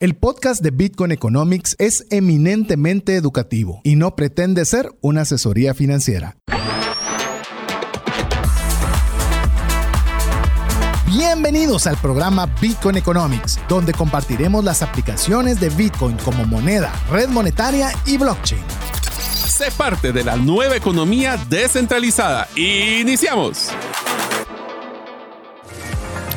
El podcast de Bitcoin Economics es eminentemente educativo y no pretende ser una asesoría financiera. Bienvenidos al programa Bitcoin Economics, donde compartiremos las aplicaciones de Bitcoin como moneda, red monetaria y blockchain. Sé parte de la nueva economía descentralizada. Iniciamos.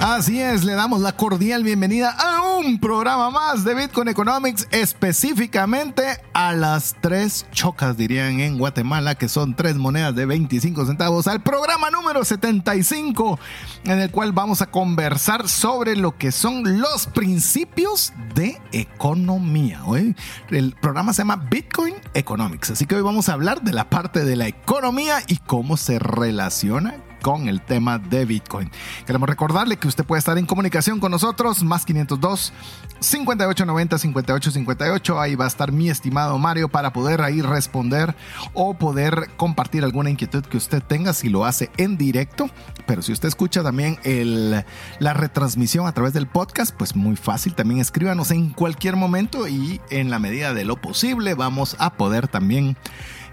Así es, le damos la cordial bienvenida a un programa más de Bitcoin Economics, específicamente a las tres chocas, dirían en Guatemala, que son tres monedas de 25 centavos, al programa número 75, en el cual vamos a conversar sobre lo que son los principios de economía. Hoy el programa se llama Bitcoin Economics, así que hoy vamos a hablar de la parte de la economía y cómo se relaciona con el tema de Bitcoin. Queremos recordarle que usted puede estar en comunicación con nosotros, más 502 5890 5858. Ahí va a estar mi estimado Mario para poder ahí responder o poder compartir alguna inquietud que usted tenga si lo hace en directo. Pero si usted escucha también el, la retransmisión a través del podcast, pues muy fácil. También escríbanos en cualquier momento y en la medida de lo posible vamos a poder también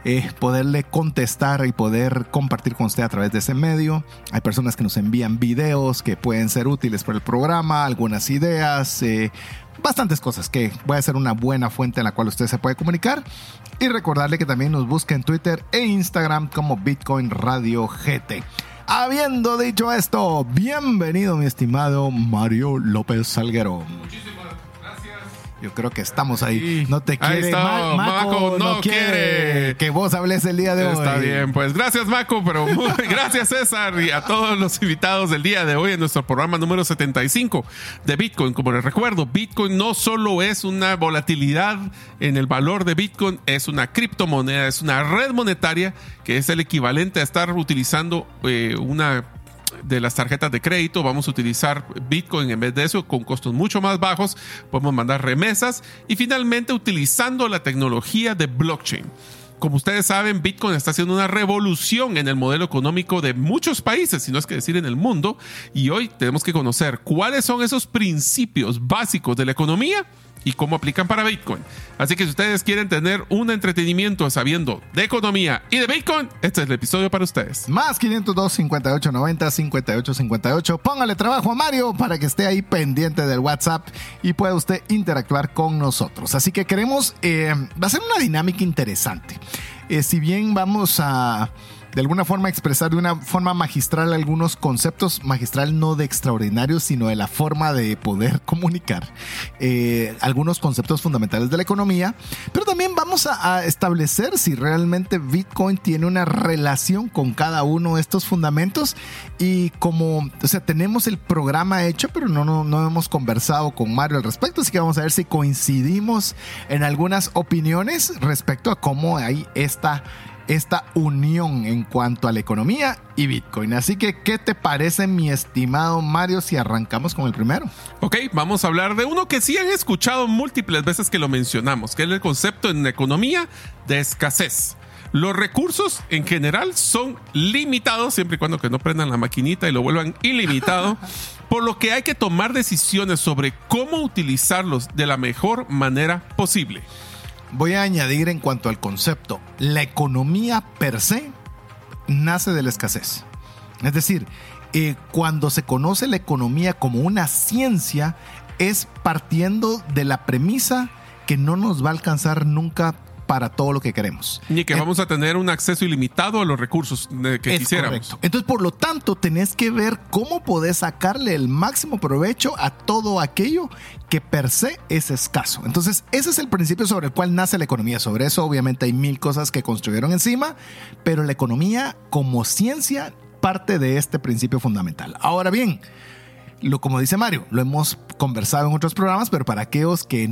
eh, poderle contestar y poder compartir con usted a través de ese medio. Hay personas que nos envían videos que pueden ser útiles para el programa, algunas ideas, eh, bastantes cosas que puede ser una buena fuente en la cual usted se puede comunicar. Y recordarle que también nos busque en Twitter e Instagram como Bitcoin Radio GT. Habiendo dicho esto, bienvenido mi estimado Mario López Salguero. Yo creo que estamos ahí. No te quiere. Maco, no, quiere. que vos hables el día de hoy. Está bien, pues gracias Maco, pero gracias César y a todos los invitados del día de hoy en nuestro programa número 75 de Bitcoin. Como les recuerdo, Bitcoin no solo es una volatilidad en el valor de Bitcoin, es una criptomoneda, es una red monetaria que es el equivalente a estar utilizando eh, una de las tarjetas de crédito, vamos a utilizar Bitcoin en vez de eso con costos mucho más bajos, podemos mandar remesas y finalmente utilizando la tecnología de blockchain. Como ustedes saben, Bitcoin está haciendo una revolución en el modelo económico de muchos países, si no es que decir en el mundo, y hoy tenemos que conocer cuáles son esos principios básicos de la economía y cómo aplican para Bitcoin. Así que si ustedes quieren tener un entretenimiento sabiendo de economía y de Bitcoin, este es el episodio para ustedes. Más 502 58 90 58 58. Póngale trabajo a Mario para que esté ahí pendiente del WhatsApp y pueda usted interactuar con nosotros. Así que queremos, eh, va a ser una dinámica interesante. Eh, si bien vamos a de alguna forma expresar de una forma magistral algunos conceptos, magistral no de extraordinarios, sino de la forma de poder comunicar eh, algunos conceptos fundamentales de la economía, pero también vamos a, establecer si realmente Bitcoin tiene una relación con cada uno de estos fundamentos. Y como, o sea, tenemos el programa hecho, pero no, no, no hemos conversado con Mario al respecto, así que vamos a ver si coincidimos en algunas opiniones respecto a cómo hay esta esta unión en cuanto a la economía y Bitcoin. Así que, ¿qué te parece, mi estimado Mario, si arrancamos con el primero? Ok, vamos a hablar de uno que sí han escuchado múltiples veces que lo mencionamos, que es el concepto en economía de escasez. Los recursos en general son limitados, siempre y cuando que no prendan la maquinita y lo vuelvan ilimitado, por lo que hay que tomar decisiones sobre cómo utilizarlos de la mejor manera posible voy a añadir en cuanto al concepto, la economía per se nace de la escasez. Es decir, eh, cuando se conoce la economía como una ciencia, es partiendo de la premisa que no nos va a alcanzar nunca para todo lo que queremos. Ni que vamos a tener un acceso ilimitado a los recursos que quisiéramos. Entonces, por lo tanto, tenés que ver cómo podés sacarle el máximo provecho a todo aquello que per se es escaso. Entonces, ese es el principio sobre el cual nace la economía. Sobre eso, obviamente, hay mil cosas que construyeron encima, pero la economía como ciencia parte de este principio fundamental. Ahora bien, lo como dice Mario, lo hemos conversado en otros programas, pero para aquellos que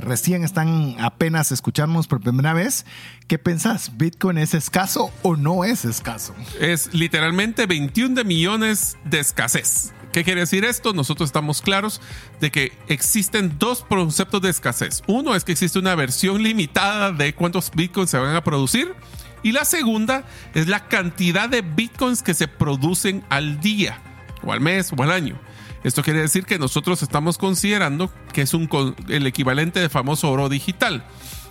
recién están apenas escuchándonos por primera vez, ¿qué pensás? ¿Bitcoin es escaso o no es escaso? Es literalmente 21 de millones de escasez. ¿Qué quiere decir esto? Nosotros estamos claros de que existen dos conceptos de escasez. Uno es que existe una versión limitada de cuántos bitcoins se van a producir. Y la segunda es la cantidad de bitcoins que se producen al día, o al mes, o al año. Esto quiere decir que nosotros estamos considerando que es un, el equivalente de famoso oro digital.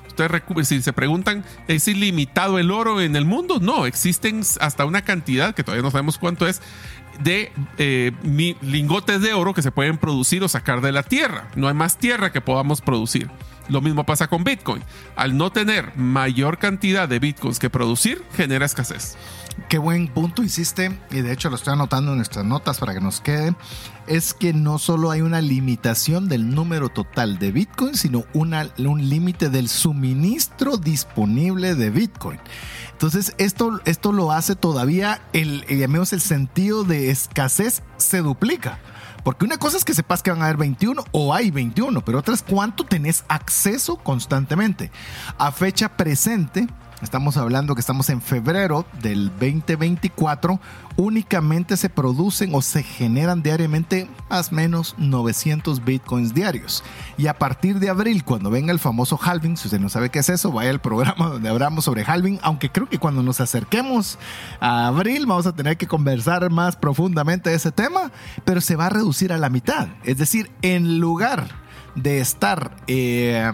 Ustedes, si se preguntan, ¿es ilimitado el oro en el mundo? No, existen hasta una cantidad, que todavía no sabemos cuánto es, de eh, lingotes de oro que se pueden producir o sacar de la tierra. No hay más tierra que podamos producir. Lo mismo pasa con Bitcoin. Al no tener mayor cantidad de Bitcoins que producir, genera escasez. Qué buen punto hiciste, y de hecho lo estoy anotando en nuestras notas para que nos quede, es que no solo hay una limitación del número total de Bitcoin, sino un límite del suministro disponible de Bitcoin. Entonces, esto, esto lo hace todavía, el, el sentido de escasez se duplica. Porque una cosa es que sepas que van a haber 21 o hay 21, pero otra es cuánto tenés acceso constantemente. A fecha presente, Estamos hablando que estamos en febrero del 2024. Únicamente se producen o se generan diariamente más o menos 900 bitcoins diarios. Y a partir de abril, cuando venga el famoso halving, si usted no sabe qué es eso, vaya al programa donde hablamos sobre halving. Aunque creo que cuando nos acerquemos a abril vamos a tener que conversar más profundamente de ese tema, pero se va a reducir a la mitad. Es decir, en lugar de estar, eh,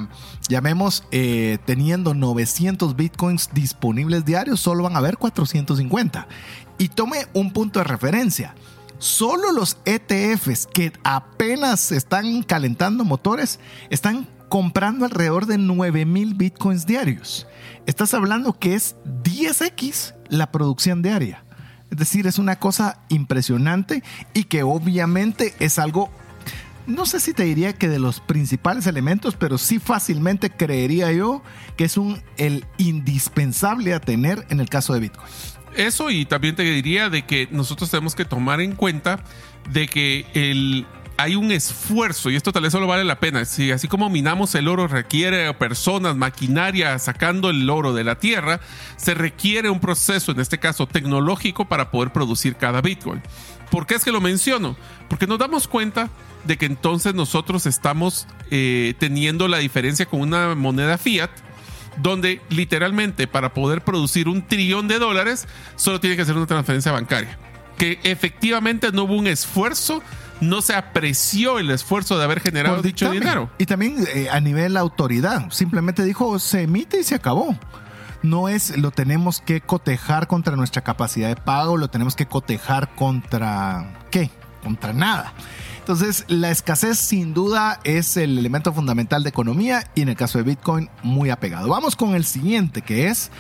llamemos, eh, teniendo 900 bitcoins disponibles diarios, solo van a haber 450. Y tome un punto de referencia. Solo los ETFs que apenas están calentando motores están comprando alrededor de 9000 bitcoins diarios. Estás hablando que es 10x la producción diaria. Es decir, es una cosa impresionante y que obviamente es algo no sé si te diría que de los principales elementos, pero sí fácilmente creería yo que es un el indispensable a tener en el caso de Bitcoin. Eso y también te diría de que nosotros tenemos que tomar en cuenta de que el, hay un esfuerzo, y esto tal vez solo vale la pena. Si así como minamos el oro requiere personas, maquinaria sacando el oro de la tierra, se requiere un proceso, en este caso tecnológico, para poder producir cada Bitcoin. ¿Por qué es que lo menciono? Porque nos damos cuenta de que entonces nosotros estamos eh, teniendo la diferencia con una moneda fiat, donde literalmente para poder producir un trillón de dólares solo tiene que hacer una transferencia bancaria. Que efectivamente no hubo un esfuerzo, no se apreció el esfuerzo de haber generado dicho dinero. Y también eh, a nivel autoridad, simplemente dijo se emite y se acabó no es lo tenemos que cotejar contra nuestra capacidad de pago, lo tenemos que cotejar contra qué? Contra nada. Entonces, la escasez sin duda es el elemento fundamental de economía y en el caso de Bitcoin muy apegado. Vamos con el siguiente que es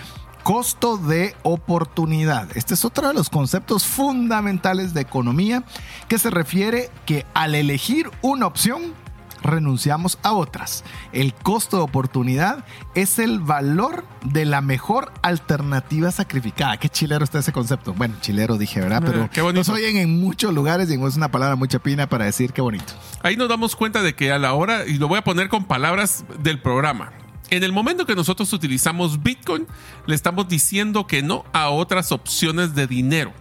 costo de oportunidad. Este es otro de los conceptos fundamentales de economía que se refiere que al elegir una opción renunciamos a otras. El costo de oportunidad es el valor de la mejor alternativa sacrificada. Qué chilero está ese concepto. Bueno, chilero dije, ¿verdad? Pero eh, qué bonito. nos oyen en muchos lugares y es una palabra muy chapina para decir qué bonito. Ahí nos damos cuenta de que a la hora, y lo voy a poner con palabras del programa, en el momento que nosotros utilizamos Bitcoin, le estamos diciendo que no a otras opciones de dinero.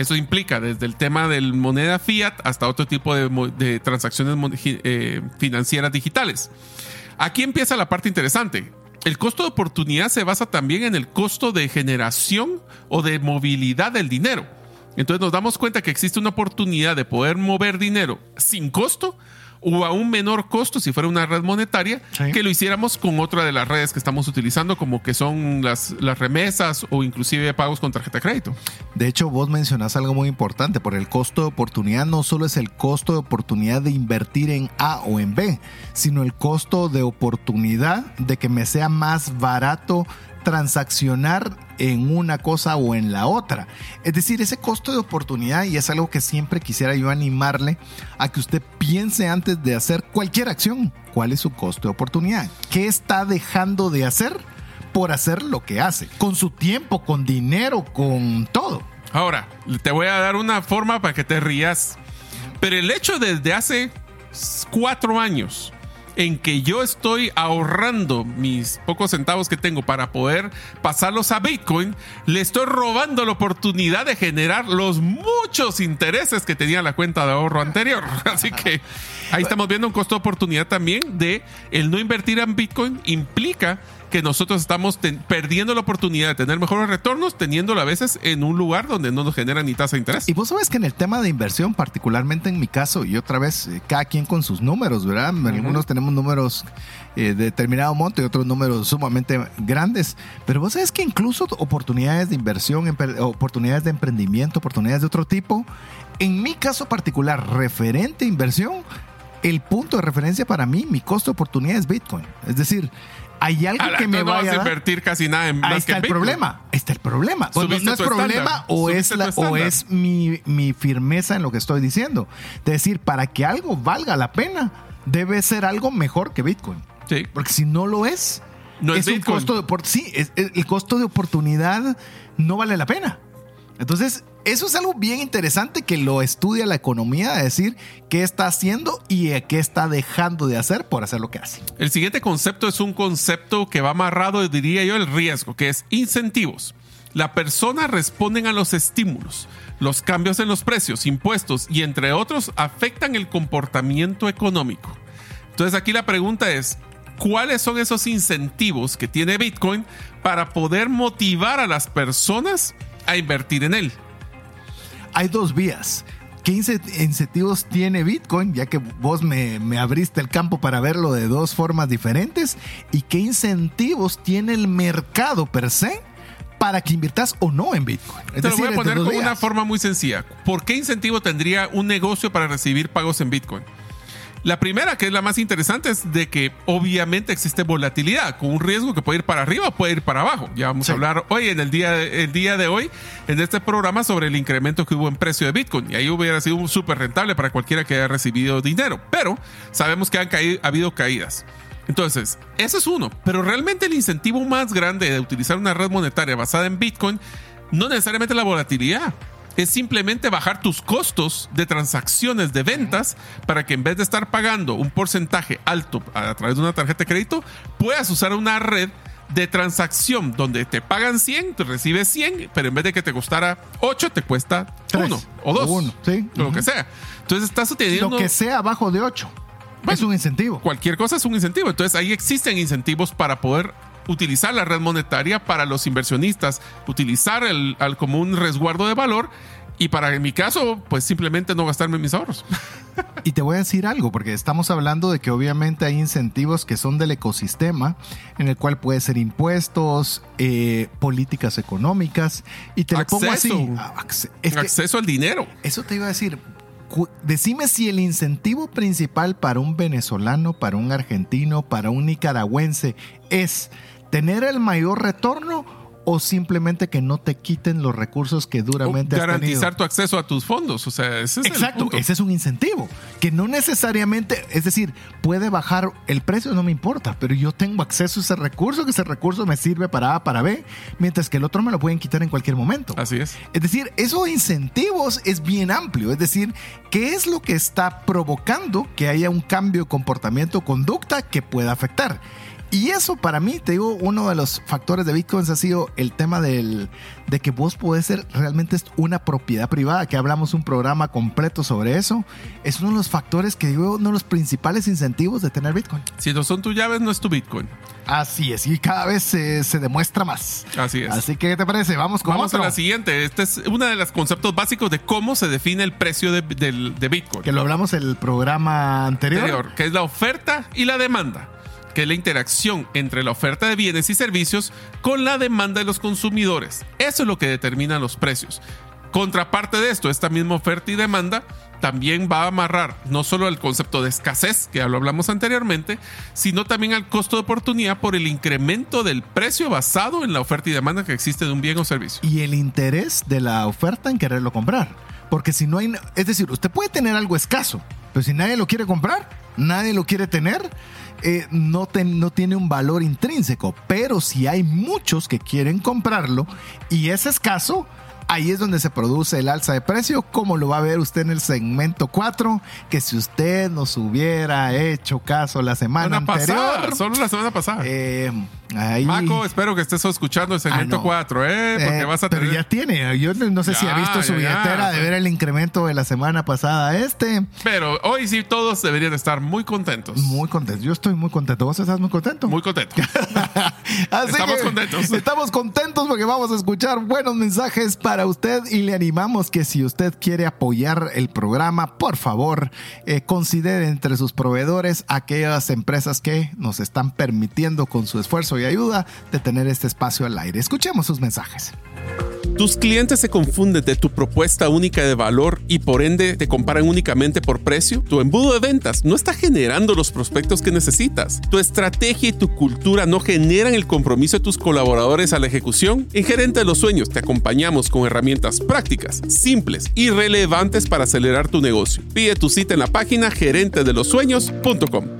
Eso implica desde el tema de moneda fiat hasta otro tipo de, transacciones eh, financieras digitales. Aquí empieza la parte interesante. El costo de oportunidad se basa también en el costo de generación o de movilidad del dinero. Entonces nos damos cuenta que existe una oportunidad de poder mover dinero sin costo o a un menor costo si fuera una red monetaria que lo hiciéramos con otra de las redes que estamos utilizando como que son las, las remesas o inclusive pagos con tarjeta de crédito. De hecho, vos mencionás algo muy importante, por el costo de oportunidad no solo es el costo de oportunidad de invertir en A o en B, sino el costo de oportunidad de que me sea más barato transaccionar en una cosa o en la otra. Es decir, ese costo de oportunidad, y es algo que siempre quisiera yo animarle a que usted piense antes de hacer cualquier acción, cuál es su costo de oportunidad, qué está dejando de hacer por hacer lo que hace, con su tiempo, con dinero, con todo. Ahora, te voy a dar una forma para que te rías, pero el hecho desde hace cuatro años, en que yo estoy ahorrando mis pocos centavos que tengo para poder pasarlos a Bitcoin, le estoy robando la oportunidad de generar los muchos intereses que tenía la cuenta de ahorro anterior. Así que ahí estamos viendo un costo de oportunidad también de el no invertir en Bitcoin implica que nosotros estamos perdiendo la oportunidad de tener mejores retornos teniéndolo a veces en un lugar donde no nos genera ni tasa de interés. Y vos sabes que en el tema de inversión, particularmente en mi caso, y otra vez, eh, cada quien con sus números, ¿verdad? Algunos tenemos números eh, de determinado monto y otros números sumamente grandes, pero vos sabes que incluso oportunidades de inversión, oportunidades de emprendimiento, oportunidades de otro tipo, en mi caso particular, referente a inversión, el punto de referencia para mí, mi costo de oportunidad es Bitcoin. Es decir, hay algo que me no vaya a invertir casi nada en Ahí está el problema. Ahí está el problema. no es problema o es, o es mi, mi, firmeza en lo que estoy diciendo. Es decir, para que algo valga la pena, debe ser algo mejor que Bitcoin. Sí. Porque si no lo es, no es, un costo de, sí, el costo de oportunidad no vale la pena. Entonces, eso es algo bien interesante que lo estudia la economía, de decir qué está haciendo y qué está dejando de hacer por hacer lo que hace. El siguiente concepto es un concepto que va amarrado, diría yo, el riesgo, que es incentivos. La persona responden a los estímulos. Los cambios en los precios, impuestos y entre otros afectan el comportamiento económico. Entonces aquí la pregunta es, ¿cuáles son esos incentivos que tiene Bitcoin para poder motivar a las personas a invertir en él? hay dos vías. ¿Qué incentivos tiene Bitcoin? Ya que vos me, abriste el campo para verlo de dos formas diferentes. ¿Y qué incentivos tiene el mercado per se para que inviertas o no en Bitcoin? Te lo voy a poner con una forma muy sencilla. ¿Por qué incentivo tendría un negocio para recibir pagos en Bitcoin? La primera, que es la más interesante, es de que obviamente existe volatilidad, con un riesgo que puede ir para arriba o puede ir para abajo. Ya vamos a hablar hoy, en el día, el día de hoy, en este programa, sobre el incremento que hubo en precio de Bitcoin. Y ahí hubiera sido súper rentable para cualquiera que haya recibido dinero. Pero sabemos que han caído, ha habido caídas. Entonces, ese es uno. Pero realmente el incentivo más grande de utilizar una red monetaria basada en Bitcoin no necesariamente la volatilidad es simplemente bajar tus costos de transacciones de ventas para que en vez de estar pagando un porcentaje alto a través de una tarjeta de crédito, puedas usar una red de transacción donde te pagan 100, te recibes 100, pero en vez de que te costara 8, te cuesta 1 o 2. O lo que sea. Entonces estás utilizando... Lo que sea abajo de 8. es un incentivo. Cualquier cosa es un incentivo. Entonces ahí existen incentivos para poder utilizar la red monetaria para los inversionistas, utilizar el, al como un resguardo de valor y para en mi caso, pues simplemente no gastarme mis ahorros. Y te voy a decir algo, porque estamos hablando de que obviamente hay incentivos que son del ecosistema, en el cual puede ser impuestos, eh, políticas económicas, y te lo pongo así. acceso al dinero. Eso te iba a decir. Decime si el incentivo principal para un venezolano, para un argentino, para un nicaragüense es tener el mayor retorno o simplemente que no te quiten los recursos que duramente has garantizar tu acceso a tus fondos o sea ese es exacto el ese es un incentivo que no necesariamente es decir puede bajar el precio no me importa pero yo tengo acceso a ese recurso que ese recurso me sirve para A para B mientras que el otro me lo pueden quitar en cualquier momento. Así es. Es decir esos incentivos es bien amplio es decir qué es lo que está provocando que haya un cambio de comportamiento o conducta que pueda afectar y eso para mí, te digo, uno de los factores de Bitcoin ha sido el tema del, de que vos podés ser realmente una propiedad privada, que hablamos un programa completo sobre eso. Es uno de los factores que digo, uno de los principales incentivos de tener Bitcoin. Si no son tus llaves, no es tu Bitcoin. Así es, y cada vez se, demuestra más. Así es. Así que, ¿qué te parece? Vamos con Vamos a la siguiente. Este es uno de los conceptos básicos de cómo se define el precio de, de Bitcoin. Que lo hablamos en el programa anterior. anterior. Que es la oferta y la demanda que es la interacción entre la oferta de bienes y servicios con la demanda de los consumidores. Eso es lo que determina los precios. Contraparte de esto, esta misma oferta y demanda también va a amarrar no solo al concepto de escasez, que ya lo hablamos anteriormente, sino también al costo de oportunidad por el incremento del precio basado en la oferta y demanda que existe de un bien o servicio. Y el interés de la oferta en quererlo comprar. Porque si no hay, es decir, usted puede tener algo escaso, pero si nadie lo quiere comprar, nadie lo quiere tener, eh, no, no tiene un valor intrínseco. Pero si hay muchos que quieren comprarlo y es escaso, Ahí es donde se produce el alza de precio, como lo va a ver usted en el segmento 4, que si usted nos hubiera hecho caso la semana anterior, pasada, solo la semana pasada. Eh, Ahí. Maco, espero que estés escuchando el segmento ah, 4, ¿eh? Porque eh, vas a Pero ya tiene. Yo no sé si ha visto su billetera de ver el incremento de la semana pasada este. Pero hoy sí todos deberían estar muy contentos. Muy contentos. Yo estoy muy contento. ¿Vos estás muy contento? Muy contento. estamos contentos. Estamos contentos porque vamos a escuchar buenos mensajes para usted y le animamos que si usted quiere apoyar el programa, por favor, eh, considere entre sus proveedores aquellas empresas que nos están permitiendo con su esfuerzo y ayuda de tener este espacio al aire. Escuchemos sus mensajes. Tus clientes se confunden de tu propuesta única de valor y por ende te comparan únicamente por precio. Tu embudo de ventas no está generando los prospectos que necesitas. Tu estrategia y tu cultura no generan el compromiso de tus colaboradores a la ejecución. En Gerente de los Sueños te acompañamos con herramientas prácticas, simples y relevantes para acelerar tu negocio. Pide tu cita en la página gerentedelosueños.com.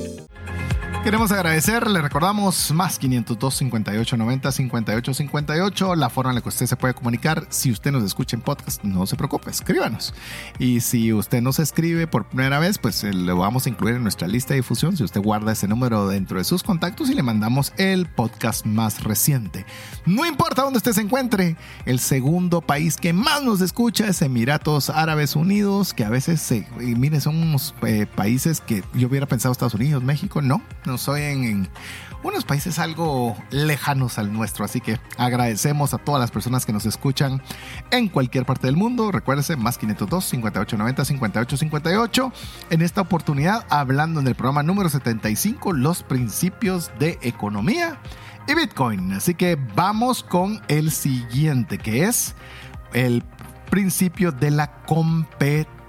Queremos agradecer, le recordamos más 502 58 90 58 58, la forma en la que usted se puede comunicar. Si usted nos escucha en podcast, no se preocupe, escríbanos. Y si usted nos escribe por primera vez, pues eh, lo vamos a incluir en nuestra lista de difusión. Si usted guarda ese número dentro de sus contactos y le mandamos el podcast más reciente. No importa dónde usted se encuentre, el segundo país que más nos escucha es Emiratos Árabes Unidos, que a veces, se, mire, son unos eh, países que yo hubiera pensado Estados Unidos, México, no no soy en, unos países algo lejanos al nuestro. Así que agradecemos a todas las personas que nos escuchan en cualquier parte del mundo. Recuérdese, más 502 5890 5858. En esta oportunidad, hablando en el programa número 75, los principios de economía y Bitcoin. Así que vamos con el siguiente, que es el principio de la competencia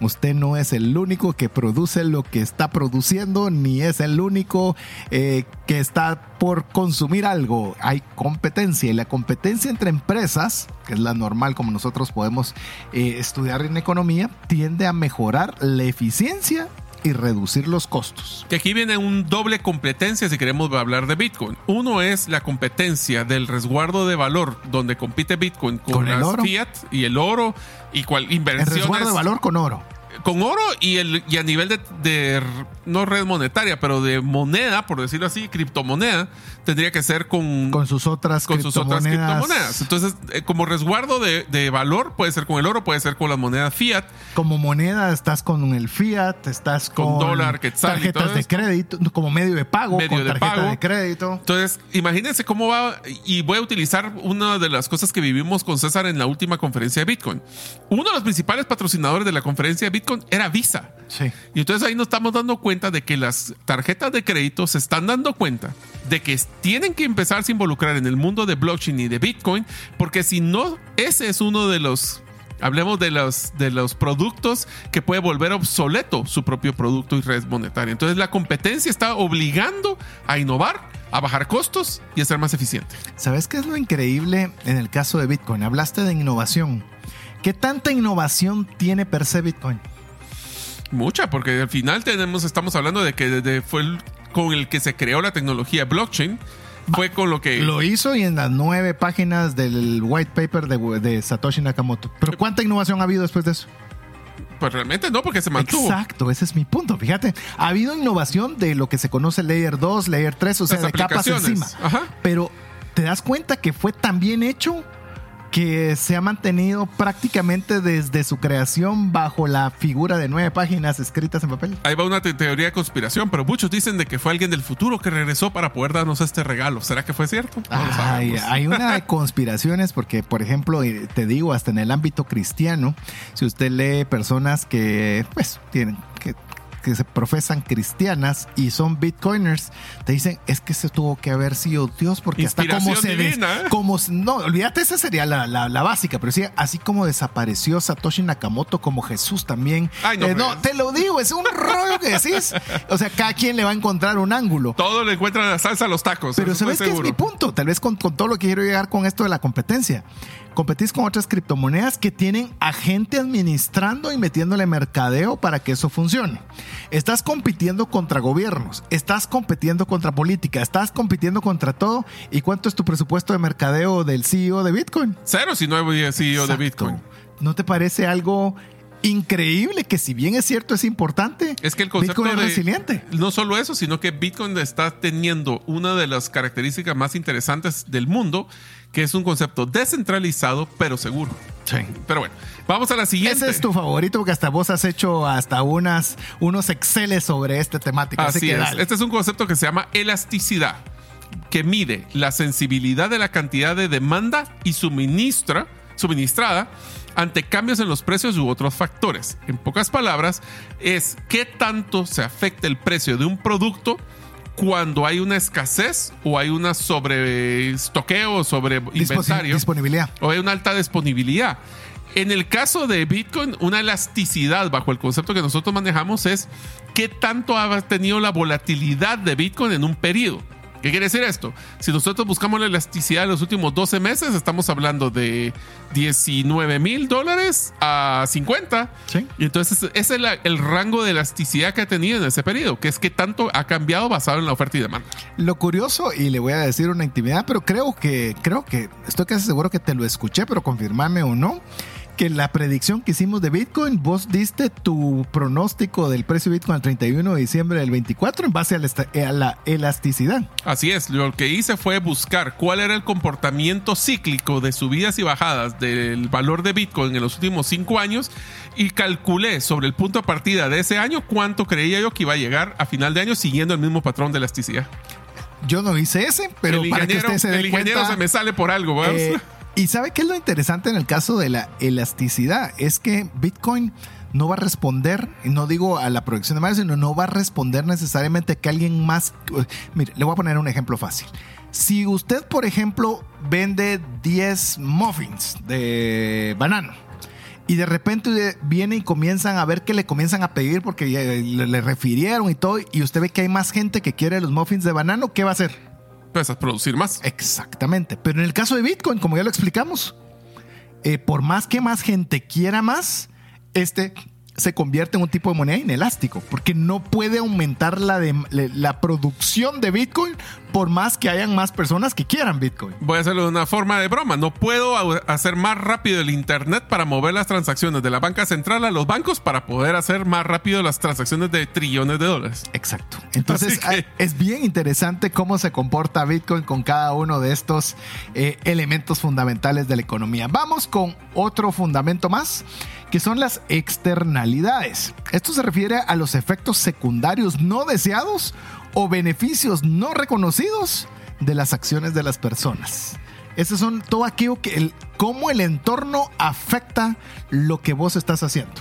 Usted no es el único que produce lo que está produciendo, ni es el único eh, que está por consumir algo. Hay competencia y la competencia entre empresas, que es la normal como nosotros podemos eh, estudiar en economía, tiende a mejorar la eficiencia y reducir los costos. Que aquí viene un doble competencia si queremos hablar de Bitcoin. Uno es la competencia del resguardo de valor, donde compite Bitcoin con, las fiat y el oro y cual inversiones. El resguardo de valor con oro con oro y, el, y a nivel de, no red monetaria, pero de moneda, por decirlo así, criptomoneda, tendría que ser con, con sus otras con sus otras criptomonedas. Entonces, eh, como resguardo de, valor, puede ser con el oro, puede ser con las monedas fiat. Como moneda estás con el fiat, estás con, dólar, tarjetas de crédito, como medio de pago, medio con de pago. de crédito. Entonces, imagínense cómo va, y voy a utilizar una de las cosas que vivimos con César en la última conferencia de Bitcoin. Uno de los principales patrocinadores de la conferencia de Bitcoin era Visa. Sí. Y entonces ahí nos estamos dando cuenta de que las tarjetas de crédito se están dando cuenta de que tienen que empezarse a involucrar en el mundo de blockchain y de Bitcoin, porque si no, ese es uno de los Hablemos de los, de los productos que puede volver obsoleto su propio producto y red monetaria. Entonces la competencia está obligando a innovar, a bajar costos y a ser más eficiente. ¿Sabes qué es lo increíble en el caso de Bitcoin? Hablaste de innovación. ¿Qué tanta innovación tiene per se Bitcoin? Mucha, porque al final tenemos, estamos hablando de que fue con el que se creó la tecnología blockchain. Fue con lo que... Lo hizo y en las nueve páginas del white paper de, Satoshi Nakamoto. Pero ¿cuánta innovación ha habido después de eso? Pues realmente no, porque se mantuvo. Exacto, ese es mi punto. Fíjate, ha habido innovación de lo que se conoce Layer 2, Layer 3, o sea, de capas encima. Pero te das cuenta que fue tan bien hecho que se ha mantenido prácticamente desde su creación bajo la figura de nueve páginas escritas en papel. Ahí va una te- teoría de conspiración, pero muchos dicen de que fue alguien del futuro que regresó para poder darnos este regalo. ¿Será que fue cierto? No Ay, hay una de conspiraciones porque, por ejemplo, eh, te digo, hasta en el ámbito cristiano, si usted lee personas que, pues, tienen que que se profesan cristianas y son bitcoiners, te dicen, es que se tuvo que haber sido Dios porque hasta como se... des- divina, ¿eh? como, no, olvídate, esa sería la, la- la básica, pero sí, así como desapareció Satoshi Nakamoto como Jesús también. Ay, no Eh, fregues. te lo digo, es un rollo que decís. O sea, cada quien le va a encontrar un ángulo. Todo le encuentran la salsa a los tacos. Pero ¿sabes qué es mi punto? Tal vez con, con todo lo que quiero llegar con esto de la competencia. Competís con otras criptomonedas que tienen a gente administrando y metiéndole mercadeo para que eso funcione. Estás compitiendo contra gobiernos, estás compitiendo contra política, estás compitiendo contra todo. ¿Y cuánto es tu presupuesto de mercadeo del CEO de Bitcoin? Cero si no hay CEO de. Bitcoin. ¿No te parece algo increíble que si bien es cierto es importante, Es que el concepto Bitcoin es de, resiliente? No solo eso, sino que Bitcoin está teniendo una de las características más interesantes del mundo, que es un concepto descentralizado pero seguro. Sí. Pero bueno, vamos a la siguiente. Ese es tu favorito porque hasta vos has hecho hasta unas, unos exceles sobre esta temática. Así, Así que es. dale. Este es un concepto que se llama elasticidad, que mide la sensibilidad de la cantidad de demanda y suministra, suministrada ante cambios en los precios u otros factores. En pocas palabras, es qué tanto se afecta el precio de un producto cuando hay una escasez o hay una sobre estoqueo o sobre inventario disponibilidad. o hay una alta disponibilidad. En el caso de Bitcoin, una elasticidad bajo el concepto que nosotros manejamos es qué tanto ha tenido la volatilidad de Bitcoin en un periodo. ¿Qué quiere decir esto? Si nosotros buscamos la elasticidad de los últimos 12 meses, estamos hablando de 19 mil dólares a 50. Sí. Y entonces ese es el, el rango de elasticidad que ha tenido en ese periodo, que es que tanto ha cambiado basado en la oferta y demanda. Lo curioso, y le voy a decir una intimidad, pero creo que, creo que, estoy casi seguro que te lo escuché, pero confirmame o no, que la predicción que hicimos de Bitcoin, vos diste tu pronóstico del precio de Bitcoin al 31 de diciembre del 24 en base a la, a la elasticidad. Así es, lo que hice fue buscar cuál era el comportamiento cíclico de subidas y bajadas del valor de Bitcoin en los últimos cinco años y calculé sobre el punto de partida de ese año cuánto creía yo que iba a llegar a final de año siguiendo el mismo patrón de elasticidad. Yo no hice ese, pero el para que ingeniero, usted se dé el ingeniero cuenta, se me sale por algo, ¿verdad? Eh, y sabe qué es lo interesante en el caso de la elasticidad, es que Bitcoin no va a responder, no digo a la proyección de Mario, sino no va a responder necesariamente que alguien más. Mire, le voy a poner un ejemplo fácil. Si usted, por ejemplo, vende 10 muffins de banano y de repente viene y comienzan a ver que le comienzan a pedir porque le refirieron y todo, y usted ve que hay más gente que quiere los muffins de banano, ¿qué va a hacer? Producir más. Exactamente. Pero en el caso de Bitcoin, como ya lo explicamos, eh, por más que más gente quiera más, este se convierte en un tipo de moneda inelástico, porque no puede aumentar la, de- la producción de Bitcoin por más que hayan más personas que quieran Bitcoin. Voy a hacerlo de una forma de broma. No puedo hacer más rápido el Internet para mover las transacciones de la banca central a los bancos para poder hacer más rápido las transacciones de trillones de dólares. Exacto. Entonces que- ah, es bien interesante cómo se comporta Bitcoin con cada uno de estos eh, elementos fundamentales de la economía. Vamos con otro fundamento más, que son las externalidades. Esto se refiere a los efectos secundarios no deseados o beneficios no reconocidos de las acciones de las personas. Esos son todo aquello que el, cómo el entorno afecta lo que vos estás haciendo.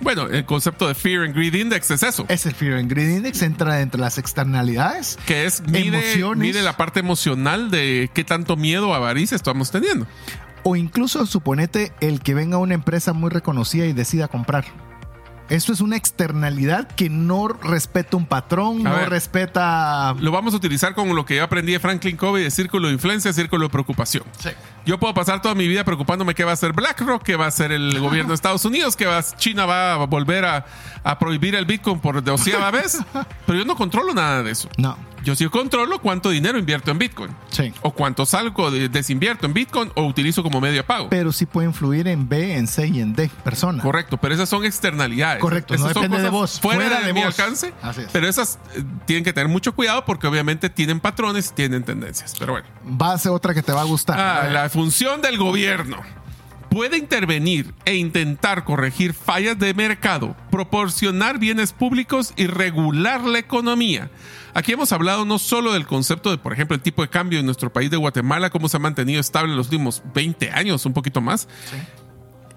Bueno, el concepto de Fear and Greed Index es eso. Es el Fear and Greed Index, entra entre las externalidades. que es mide, Emociones. mide la parte emocional de qué tanto miedo o avaricia estamos teniendo. O incluso suponete el que venga una empresa muy reconocida y decida comprar. Esto es una externalidad que no respeta un patrón, A no ver. respeta... Lo vamos a utilizar con lo que yo aprendí de Franklin Covey de círculo de influencia, círculo de preocupación. Yo puedo pasar toda mi vida preocupándome qué va a hacer BlackRock, qué va a hacer el gobierno de Estados Unidos, que va, China va a volver a, a prohibir el Bitcoin por doceava vez, pero yo no controlo nada de eso. No, Yo sí controlo cuánto dinero invierto en Bitcoin. sí. O cuánto salgo, de- desinvierto en Bitcoin o utilizo como medio de pago. Pero sí puede influir en B, en C y en D, persona. Correcto, pero esas son externalidades. Correcto, no Esas depende de vos, Fuera, fuera de, de mi vos. alcance. Así es. Pero esas eh, tienen que tener mucho cuidado porque obviamente tienen patrones y tienen tendencias. Pero bueno. Va a ser otra que te va a gustar. Ah, la función del gobierno. Puede intervenir e intentar corregir fallas de mercado, proporcionar bienes públicos y regular la economía. Aquí hemos hablado no solo del concepto de, por ejemplo, el tipo de cambio en nuestro país de Guatemala, cómo se ha mantenido estable en los últimos 20 años, un poquito más.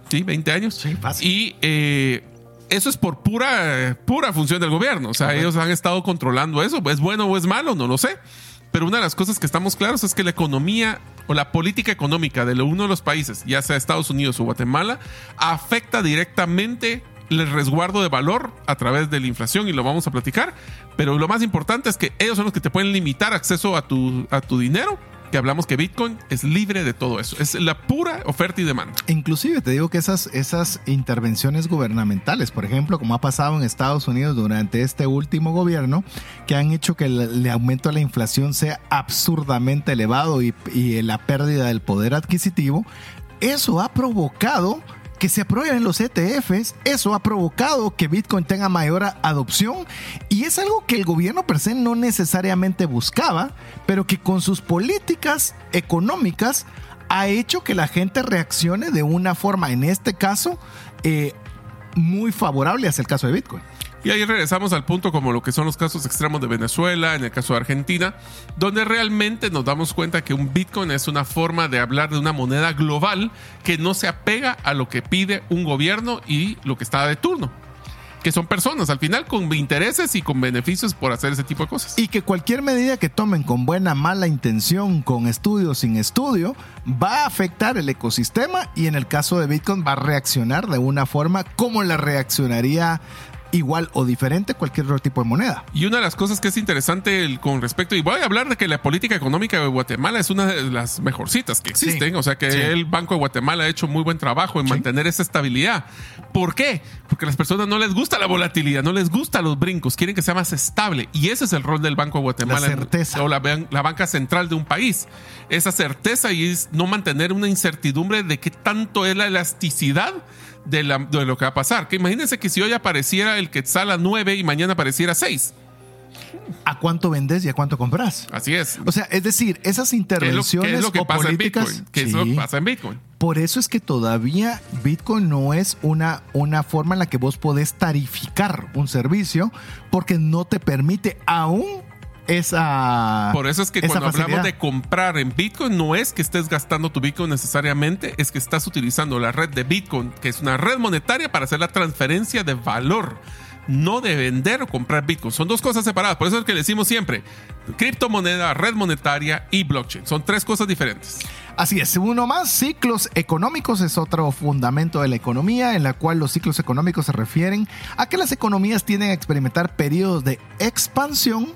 Sí, 20 años. Sí, fácil. Y eh, eso es por pura, pura función del gobierno. O sea, ellos han estado controlando eso. ¿Es bueno o es malo? No lo sé. Pero una de las cosas que estamos claros es que la economía o la política económica de uno de los países, ya sea Estados Unidos o Guatemala, afecta directamente el resguardo de valor a través de la inflación y lo vamos a platicar. Pero lo más importante es que ellos son los que te pueden limitar acceso a tu, a tu dinero que hablamos que Bitcoin es libre de todo eso. Es la pura oferta y demanda. Inclusive te digo que esas, esas intervenciones gubernamentales, por ejemplo, como ha pasado en Estados Unidos durante este último gobierno, que han hecho que el, aumento de la inflación sea absurdamente elevado y, y la pérdida del poder adquisitivo, eso ha provocado que se aprueben los ETFs, eso ha provocado que Bitcoin tenga mayor adopción y es algo que el gobierno per se no necesariamente buscaba, pero que con sus políticas económicas ha hecho que la gente reaccione de una forma, en este caso, eh, muy favorable hacia el caso de Bitcoin. Y ahí regresamos al punto como lo que son los casos extremos de Venezuela, en el caso de Argentina, donde realmente nos damos cuenta que un Bitcoin es una forma de hablar de una moneda global que no se apega a lo que pide un gobierno y lo que está de turno. Que son personas al final con intereses y con beneficios por hacer ese tipo de cosas. Y que cualquier medida que tomen con buena, mala intención, con estudio, sin estudio, va a afectar el ecosistema y en el caso de Bitcoin va a reaccionar de una forma como la reaccionaría igual o diferente cualquier otro tipo de moneda. Y una de las cosas que es interesante con respecto, y voy a hablar de que la política económica de Guatemala es una de las mejorcitas que existen, Sí. o sea que Sí. el Banco de Guatemala ha hecho muy buen trabajo en mantener esa estabilidad. ¿Por qué? Porque a las personas no les gusta la volatilidad, no les gusta los brincos, quieren que sea más estable. Y ese es el rol del Banco de Guatemala. La certeza. O la, ban- la banca central de un país. Esa certeza y es no mantener una incertidumbre de qué tanto es la elasticidad de, la- de lo que va a pasar. Que imagínense que si hoy apareciera el Quetzal a 9 y mañana apareciera a 6. ¿A cuánto vendes y a cuánto compras? Así es. O sea, es decir, esas ¿Qué es lo, intervenciones qué es lo que pasa en Bitcoin? ¿Qué es lo Sí. que pasa en Bitcoin? Por eso es que todavía Bitcoin no es una, una forma en la que vos podés tarificar un servicio porque no te permite aún esa. Por eso es que cuando hablamos de comprar en Bitcoin, no es que estés gastando tu Bitcoin necesariamente, es que estás utilizando la red de Bitcoin, que es una red monetaria para hacer la transferencia de valor. No de vender o comprar Bitcoin. Son dos cosas separadas. Por eso es que le decimos siempre: criptomoneda, red monetaria y blockchain. Son tres cosas diferentes. Así es, uno más, ciclos económicos es otro fundamento de la economía, en la cual los ciclos económicos se refieren a que las economías tienden a experimentar periodos de expansión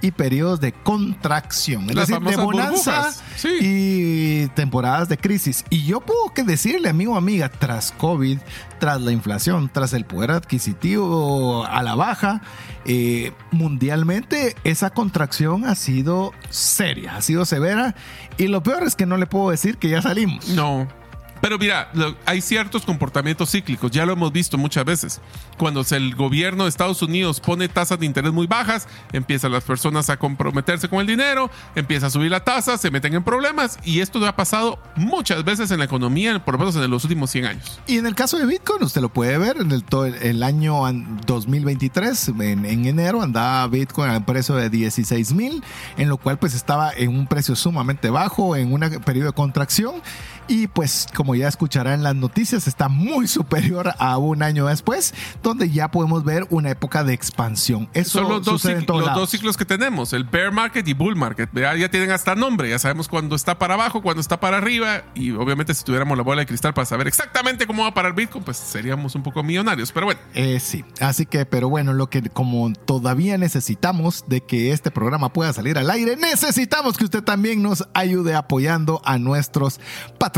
y periodos de contracción, es Las decir, de bonanza sí. y temporadas de crisis. Y yo puedo que decirle, amigo o amiga, tras COVID, tras la inflación, tras el poder adquisitivo a la baja, eh, mundialmente esa contracción ha sido seria, ha sido severa. Y lo peor es que no le puedo decir que ya salimos. No. Pero mira, lo- hay ciertos comportamientos cíclicos, ya lo hemos visto muchas veces. Cuando el gobierno de Estados Unidos pone tasas de interés muy bajas, empiezan las personas a comprometerse con el dinero, empieza a subir la tasa, se meten en problemas y esto ha pasado muchas veces en la economía, por lo menos en los últimos 100 años. Y en el caso de Bitcoin, usted lo puede ver en el, to- el año an- 2023, en, en enero andaba Bitcoin al precio de 16 mil, en lo cual pues estaba en un precio sumamente bajo, en un periodo de contracción. Y pues como ya escuchará en las noticias, está muy superior a un año después, donde ya podemos ver una época de expansión. Eso Son los, dos, en todos los lados. dos ciclos que tenemos, el bear market y bull market. Ya, ya tienen hasta nombre, ya sabemos cuándo está para abajo, cuándo está para arriba. Y obviamente si tuviéramos la bola de cristal para saber exactamente cómo va a parar Bitcoin, pues seríamos un poco millonarios. Pero bueno. Eh, sí, así que, pero bueno, lo que como todavía necesitamos de que este programa pueda salir al aire, necesitamos que usted también nos ayude apoyando a nuestros patrocinadores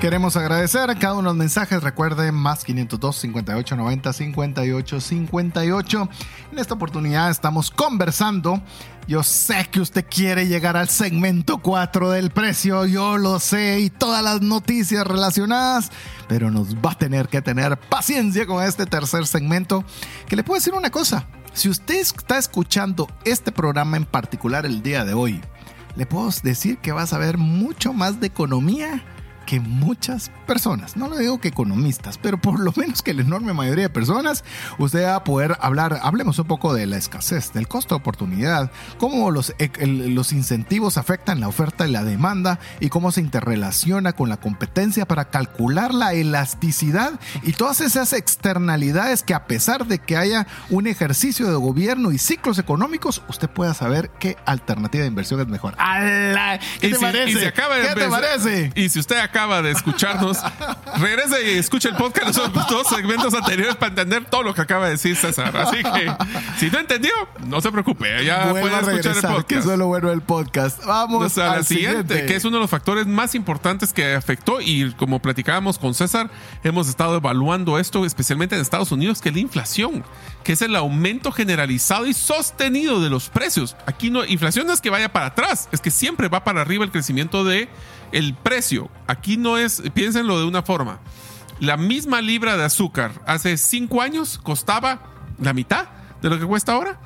Queremos agradecer cada uno de los mensajes. Recuerde, más 502 58 90 58 58. En esta oportunidad estamos conversando. Yo sé que usted quiere llegar al segmento 4 del precio. Yo lo sé y todas las noticias relacionadas. Pero nos va a tener que tener paciencia con este tercer segmento. Que le puedo decir una cosa. Si usted está escuchando este programa en particular el día de hoy, le puedo decir que va a saber mucho más de economía que muchas personas, no lo digo que economistas, pero por lo menos que la enorme mayoría de personas, usted va a poder hablar, hablemos un poco de la escasez, del costo de oportunidad, cómo los, los incentivos afectan la oferta y la demanda y cómo se interrelaciona con la competencia para calcular la elasticidad y todas esas externalidades que a pesar de que haya un ejercicio de gobierno y ciclos económicos, usted pueda saber qué alternativa de inversión es mejor. ¿Qué te parece? ¿Qué te parece? Y si usted acaba acaba de escucharnos, regrese y escuche el podcast de los dos segmentos anteriores para entender todo lo que acaba de decir César. Así que, si no entendió, no se preocupe, ya puede escuchar el podcast. Que eso es lo bueno del podcast. Vamos a la siguiente, que es uno de los factores más importantes que afectó y como platicábamos con César, hemos estado evaluando esto, especialmente en Estados Unidos, que es la inflación, que es el aumento generalizado y sostenido de los precios. Aquí no, inflación no es que vaya para atrás, es que siempre va para arriba el crecimiento de el precio. Aquí no es, piénsenlo de una forma. La misma libra de azúcar hace cinco años costaba la mitad de lo que cuesta ahora.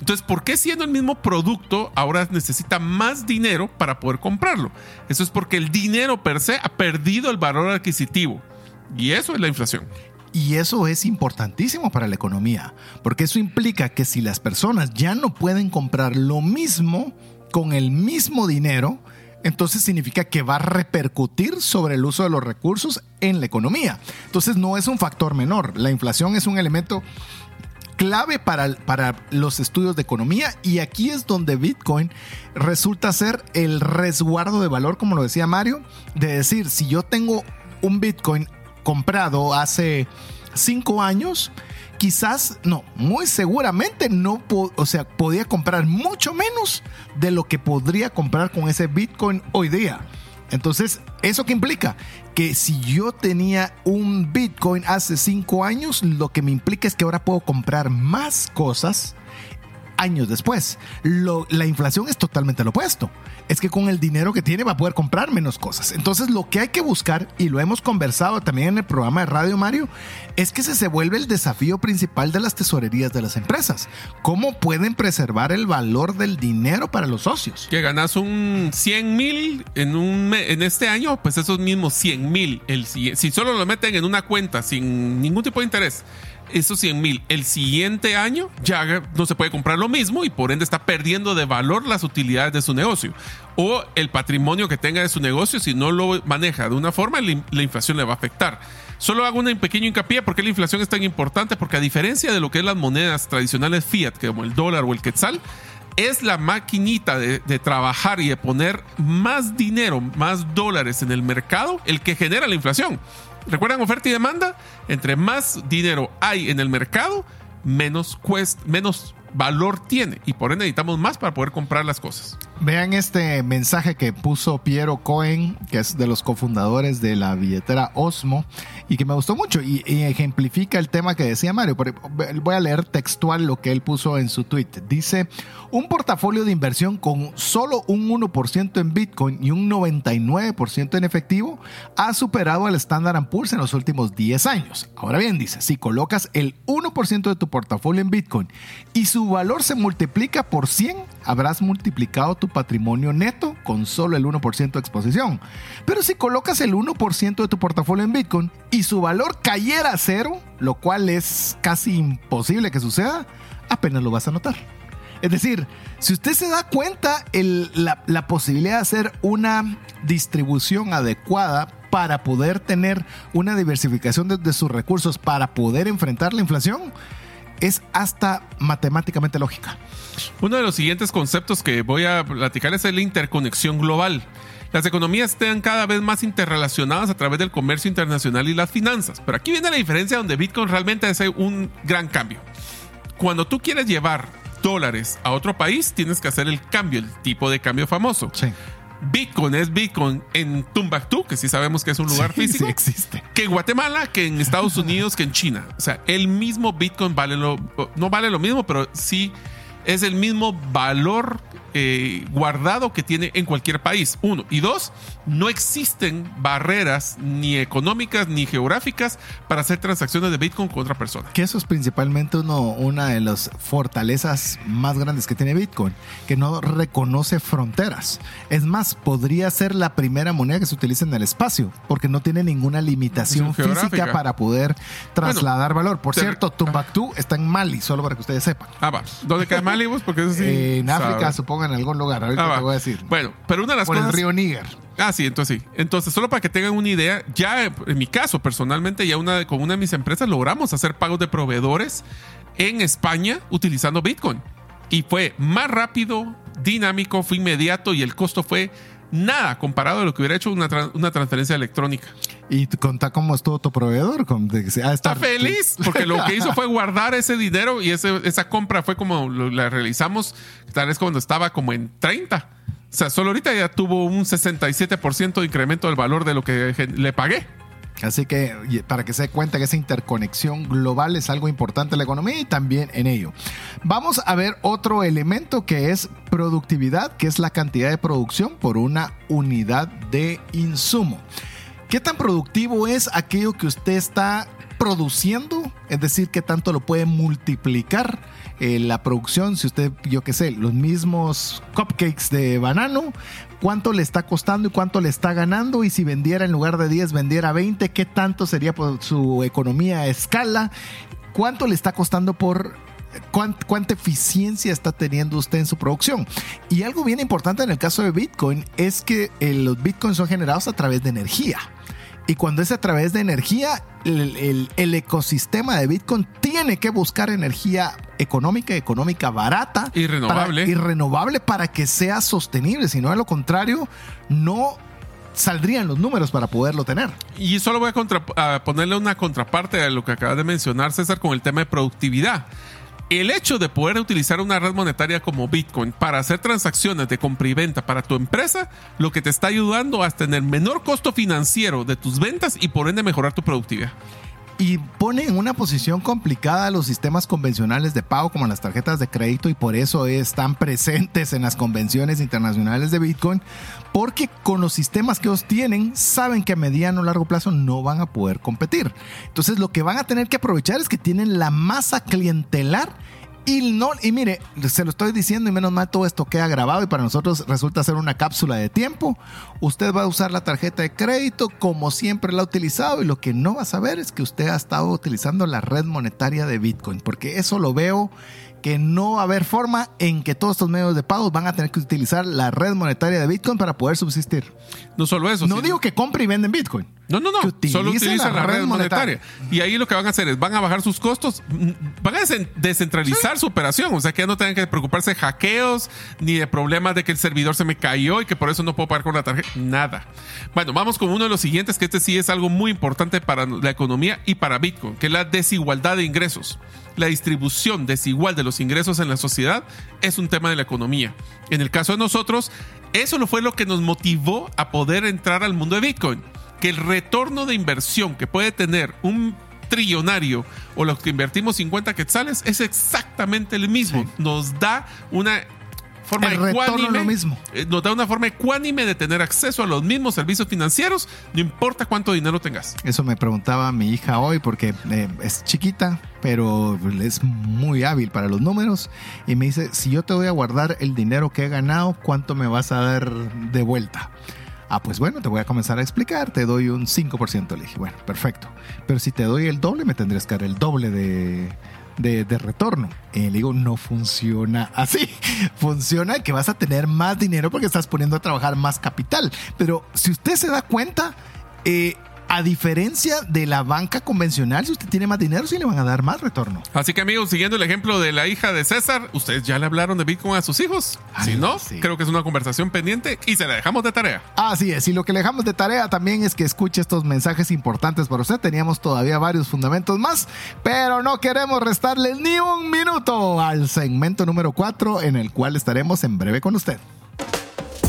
Entonces, ¿por qué siendo el mismo producto ahora necesita más dinero para poder comprarlo? Eso es porque el dinero per se ha perdido el valor adquisitivo. Y eso es la inflación. Y eso es importantísimo para la economía, porque eso implica que si las personas ya no pueden comprar lo mismo con el mismo dinero, entonces significa que va a repercutir sobre el uso de los recursos en la economía. Entonces no es un factor menor. La inflación es un elemento clave para, para los estudios de economía y aquí es donde Bitcoin resulta ser el resguardo de valor, como lo decía Mario, de decir, si yo tengo un Bitcoin comprado hace cinco años, quizás, no, muy seguramente no, o sea, podía comprar mucho menos de lo que podría comprar con ese Bitcoin hoy día. Entonces, ¿eso qué implica? Que si yo tenía un Bitcoin hace cinco años, lo que me implica es que ahora puedo comprar más cosas años después. la inflación es totalmente lo opuesto. Es que con el dinero que tiene va a poder comprar menos cosas. Entonces lo que hay que buscar, y lo hemos conversado también en el programa de Radio Mario, es que se, se vuelve el desafío principal de las tesorerías de las empresas. ¿Cómo pueden preservar el valor del dinero para los socios? Que ganas un 100 mil en, un, en este año, pues esos mismos 100 mil, si solo lo meten en una cuenta sin ningún tipo de interés esos 100 mil el siguiente año ya no se puede comprar lo mismo y por ende está perdiendo de valor las utilidades de su negocio o el patrimonio que tenga de su negocio si no lo maneja de una forma la inflación le va a afectar. Solo hago un pequeño hincapié porque la inflación es tan importante porque a diferencia de lo que es las monedas tradicionales fiat como el dólar o el quetzal es la maquinita de, de, trabajar y de poner más dinero, más dólares en el mercado, el que genera la inflación. ¿Recuerdan oferta y demanda? Entre más dinero hay en el mercado, menos, cuesta, menos valor tiene y por ende necesitamos más para poder comprar las cosas. Vean este mensaje que puso Piero Cohen, que es de los cofundadores de la billetera Osmo, y que me gustó mucho y, ejemplifica el tema que decía Mario. Voy a leer textual lo que él puso en su tweet. Dice, un portafolio de inversión con solo un 1% en Bitcoin y un 99% en efectivo ha superado al Standard Poor's en los últimos 10 años. Ahora bien, dice, si colocas el 1% de tu portafolio en Bitcoin y su valor se multiplica por 100, habrás multiplicado tu patrimonio neto con solo el 1% de exposición. Pero si colocas el 1% de tu portafolio en Bitcoin y su valor cayera a cero, lo cual es casi imposible que suceda, apenas lo vas a notar. Es decir, si usted se da cuenta, la, posibilidad de hacer una distribución adecuada para poder tener una diversificación de sus recursos para poder enfrentar la inflación es hasta matemáticamente lógica. Uno de los siguientes conceptos que voy a platicar es la interconexión global. Las economías están cada vez más interrelacionadas a través del comercio internacional y las finanzas. Pero aquí viene la diferencia donde Bitcoin realmente hace un gran cambio. Cuando tú quieres llevar dólares a otro país, tienes que hacer el cambio, el tipo de cambio famoso. Sí. Bitcoin es Bitcoin en Tumbactú, que sí sabemos que es un lugar Sí, físico. sí existe. que en Guatemala, que en Estados Unidos, que en China. O sea, el mismo Bitcoin vale lo, no vale lo mismo, pero sí es el mismo valor eh, guardado que tiene en cualquier país. Uno. Y dos, no existen barreras ni económicas ni geográficas para hacer transacciones de Bitcoin con otra persona. Que eso es principalmente uno, una de las fortalezas más grandes que tiene Bitcoin, que no reconoce fronteras. Es más, podría ser la primera moneda que se utiliza en el espacio, porque no tiene ninguna limitación Geográfica. física para poder trasladar valor. Por cierto, Tumbactú está en Mali, solo para que ustedes sepan. Ah, va. ¿Dónde queda Mali, vos? Porque eso sí. en África, supongo, en algún lugar. Ahorita Ah, te voy a decir. Bueno, pero una de las Por el cosas. río Níger. Ah, sí, entonces sí. Entonces, solo para que tengan una idea, ya en mi caso, personalmente, ya una, con una de mis empresas logramos hacer pagos de proveedores en España utilizando Bitcoin. Y fue más rápido, dinámico, fue inmediato y el costo fue nada comparado a lo que hubiera hecho una, tran- una transferencia electrónica. Y contá cómo estuvo tu proveedor. con- de que Está feliz porque lo que hizo fue guardar ese dinero y ese- esa compra fue como lo- la realizamos tal vez cuando estaba como en 30. O sea, solo ahorita ya tuvo un 67% de incremento del valor de lo que le pagué. Así que para que se dé cuenta que esa interconexión global es algo importante en la economía y también en ello. Vamos a ver otro elemento que es productividad, que es la cantidad de producción por una unidad de insumo. ¿Qué tan productivo es aquello que usted está produciendo? Es decir, ¿qué tanto lo puede multiplicar eh, la producción? Si usted, yo qué sé, los mismos cupcakes de banano, ¿cuánto le está costando y cuánto le está ganando? Y si vendiera en lugar de 10, vendiera 20, ¿qué tanto sería por su economía a escala? ¿Cuánto le está costando por cuán- cuánta eficiencia está teniendo usted en su producción. Y algo bien importante en el caso de Bitcoin es que eh, los Bitcoins son generados a través de energía. Y cuando es a través de energía, el, el- el ecosistema de Bitcoin tiene que buscar energía económica, económica barata. Y renovable. para- y renovable para que sea sostenible. Si no, de lo contrario, no saldrían los números para poderlo tener. Y solo voy a, contra- a ponerle una contraparte a lo que acabas de mencionar, César, con el tema de productividad. El hecho de poder utilizar una red monetaria como Bitcoin para hacer transacciones de compra y venta para tu empresa, lo que te está ayudando a tener menor costo financiero de tus ventas y por ende mejorar tu productividad. Y pone en una posición complicada a los sistemas convencionales de pago como las tarjetas de crédito y por eso están presentes en las convenciones internacionales de Bitcoin porque con los sistemas que ellos tienen saben que a mediano o largo plazo no van a poder competir. Entonces lo que van a tener que aprovechar es que tienen la masa clientelar y no, y mire, se lo estoy diciendo y menos mal todo esto queda grabado y para nosotros resulta ser una cápsula de tiempo. Usted va a usar la tarjeta de crédito como siempre la ha utilizado y lo que no va a saber es que usted ha estado utilizando la red monetaria de Bitcoin, porque eso lo veo que no va a haber forma en que todos estos medios de pago van a tener que utilizar la red monetaria de Bitcoin para poder subsistir. No solo eso. No sino- digo que compre y venden Bitcoin. No, no, no. Solo utilizan la, red monetaria. monetaria. Y ahí lo que van a hacer es, van a bajar sus costos, van a descentralizar su operación. O sea, que ya no tengan que preocuparse de hackeos, ni de problemas de que el servidor se me cayó y que por eso no puedo pagar con la tarjeta. Nada. Bueno, vamos con uno de los siguientes, que este sí es algo muy importante para la economía y para Bitcoin, que es la desigualdad de ingresos. La distribución desigual de los ingresos en la sociedad es un tema de la economía. En el caso de nosotros, eso lo fue lo que nos motivó a poder entrar al mundo de Bitcoin. Que el retorno de inversión que puede tener un trillonario o los que invertimos 50 quetzales es exactamente el mismo. Sí. Nos da una forma El ecuánime. lo mismo. eh, Nos da una forma ecuánime de tener acceso a los mismos servicios financieros, no importa cuánto dinero tengas. Eso me preguntaba mi hija hoy porque eh, es chiquita, pero es muy hábil para los números. Y me dice, si yo te voy a guardar el dinero que he ganado, ¿cuánto me vas a dar de vuelta? Ah, pues bueno, te voy a comenzar a explicar, te doy un 5%. Le dije, bueno, perfecto. Pero si te doy el doble, me tendrías que dar el doble de, de, de retorno. Le digo, no funciona así. Funciona que vas a tener más dinero porque estás poniendo a trabajar más capital. Pero si usted se da cuenta, eh, a diferencia de la banca convencional, si usted tiene más dinero, sí le van a dar más retorno. Así que amigos, siguiendo el ejemplo de la hija de César, ¿ustedes ya le hablaron de Bitcoin a sus hijos? Ay, si no, sí. creo que es una conversación pendiente y se la dejamos de tarea. Así es, y lo que le dejamos de tarea también es que escuche estos mensajes importantes para usted. Teníamos todavía varios fundamentos más, pero no queremos restarle ni un minuto al segmento número 4 en el cual estaremos en breve con usted.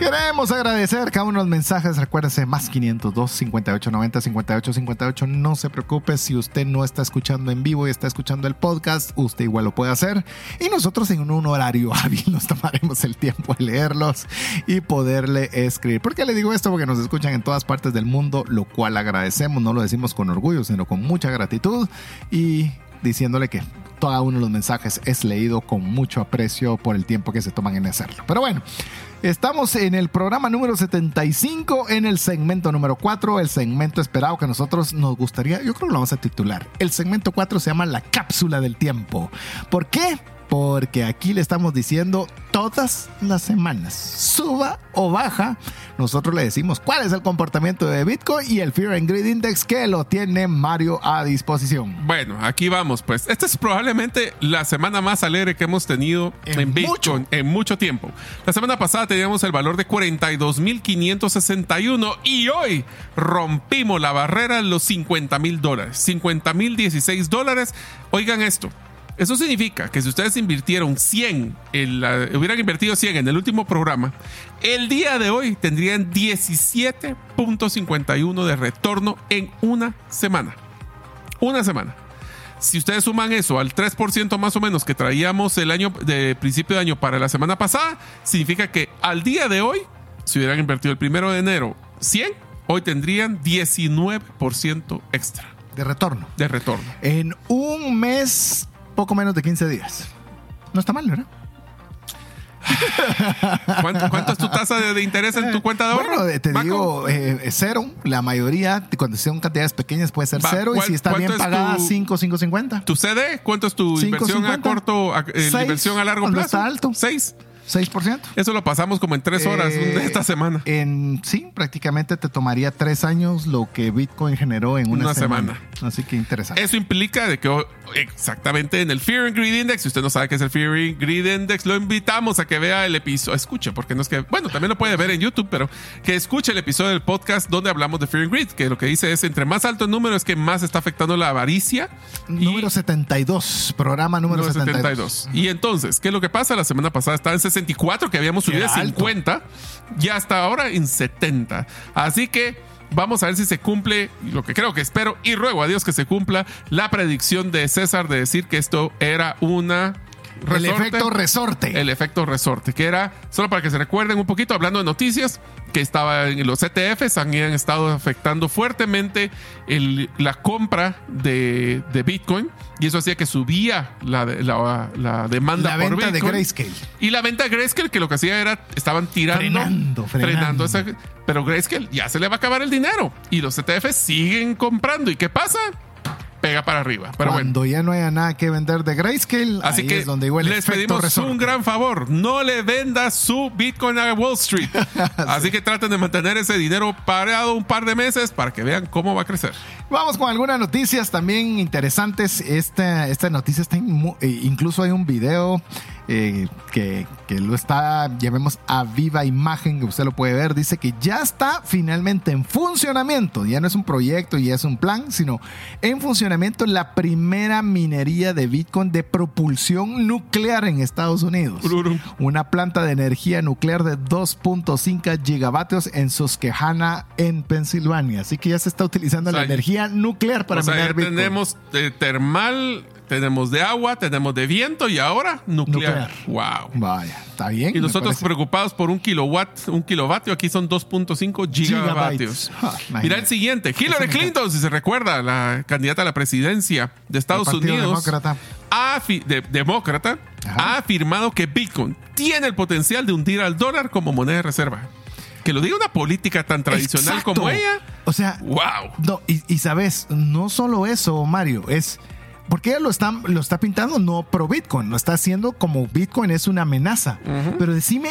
Queremos agradecer cada uno de los mensajes. Recuérdese, más 502 58 90 58 58. No se preocupe si usted no está escuchando en vivo y está escuchando el podcast, usted igual lo puede hacer. Y nosotros en un horario hábil nos tomaremos el tiempo de leerlos y poderle escribir. ¿Por qué le digo esto? Porque nos escuchan en todas partes del mundo, lo cual agradecemos. No lo decimos con orgullo, sino con mucha gratitud. Y diciéndole que cada uno de los mensajes es leído con mucho aprecio por el tiempo que se toman en hacerlo. Pero bueno, estamos en el programa número 75, en el segmento número 4, el segmento esperado que nosotros nos gustaría, yo creo que lo vamos a titular. El segmento 4 se llama la cápsula del tiempo. ¿Por qué? Porque aquí le estamos diciendo todas las semanas, suba o baja, nosotros le decimos cuál es el comportamiento de Bitcoin y el Fear and Greed Index que lo tiene Mario a disposición. Bueno, aquí vamos, pues. Esta es probablemente la semana más alegre que hemos tenido en, En Bitcoin mucho. en mucho tiempo. La semana pasada teníamos el valor de 42.561 y hoy rompimos la barrera de los 50 mil dólares. 50 mil 16 dólares. Oigan esto. Eso significa que si ustedes invirtieron 100, en la- hubieran invertido 100 en el último programa, el día de hoy tendrían 17.51 de retorno en una semana. Una semana. Si ustedes suman eso al 3% más o menos que traíamos el año de principio de año para la semana pasada, significa que al día de hoy, si hubieran invertido el primero de enero 100, hoy tendrían 19% extra De retorno. de retorno. En un mes, poco menos de 15 días. No está mal, ¿verdad? ¿Cuánto, cuánto es tu tasa de, de interés en tu cuenta de ahorro? Bueno, eh, te Paco? digo, eh, cero. La mayoría, cuando son cantidades pequeñas, puede ser Va, cero. Y ¿cuál- si está bien es pagada, tu- 5, 5.50. ¿Tu CD? ¿Cuánto es tu inversión a 5.50? corto, a, eh, inversión a largo plazo? está alto. Seis. 6%. Eso lo pasamos como en tres horas Eh, esta semana. En sí, prácticamente te tomaría tres años lo que Bitcoin generó en una, Una semana. semana. Así que interesante. Eso implica de que oh, exactamente en el Fear and Greed Index, si usted no sabe qué es el Fear and Greed Index, lo invitamos a que vea el episodio, escuche, porque no es que, bueno, también lo puede ver en YouTube, pero que escuche el episodio del podcast donde hablamos de Fear and Greed, que lo que dice es, entre más alto el número es que más está afectando la avaricia. y- número 72, programa número, número 72. 72. Y entonces, ¿qué es lo que pasa? La semana pasada estaba en 64, que habíamos subido a alto. 50, ya hasta ahora en 70. Así que vamos a ver si se cumple lo que creo que espero y ruego a Dios que se cumpla la predicción de César de decir que esto era una El resorte. efecto resorte. El efecto resorte, que era, solo para que se recuerden un poquito, hablando de noticias, que estaba en los ETFs han, han estado afectando fuertemente el- la compra de, de Bitcoin y eso hacía que subía la, la- la demanda La por venta de Bitcoin. Grayscale. Y la venta de Grayscale, que lo que hacía era, estaban tirando, Frenando, frenando. esa- pero Grayscale ya se le va a acabar el dinero y los ETFs siguen comprando. ¿Y qué pasa? Pega para arriba. Pero bueno. Cuando ya no haya nada que vender de Grayscale, Así ahí que es donde igual les pedimos resorte. un gran favor. No le venda su Bitcoin a Wall Street. Así que traten de mantener ese dinero parado un par de meses para que vean cómo va a crecer. Vamos con algunas noticias también interesantes. Esta, esta noticia está eh, incluso hay un video eh, que, que lo está, llamemos a viva imagen, que usted lo puede ver. Dice que ya está finalmente en funcionamiento. Ya no es un proyecto, ya es un plan, sino en funcionamiento la primera minería de Bitcoin de propulsión nuclear en Estados Unidos. Ururum. Una planta de energía nuclear de 2.5 gigavatios en Susquehanna, en Pensilvania. Así que ya se está utilizando O sea, la energía nuclear para o sea, minar ya Bitcoin. tenemos de termal, tenemos de agua, tenemos de viento y ahora nuclear. Wow. Vaya, está bien. Y nosotros parece. preocupados por un kilowatt, un kilovatio, aquí son 2.5 gigavatios. Ah. Mira el siguiente, Hillary Clinton, si se recuerda, la candidata a la presidencia de Estados El Unidos, Demócrata. ha de- demócrata, Ajá. ha afirmado que Bitcoin tiene el potencial de hundir al dólar como moneda de reserva. Que lo diga una política tan tradicional Exacto. como ella. O sea, ¡Wow! no, y, y sabes, no solo eso, Mario, es. Porque ella lo está, lo está pintando no pro Bitcoin, lo está haciendo como Bitcoin es una amenaza. Pero decime,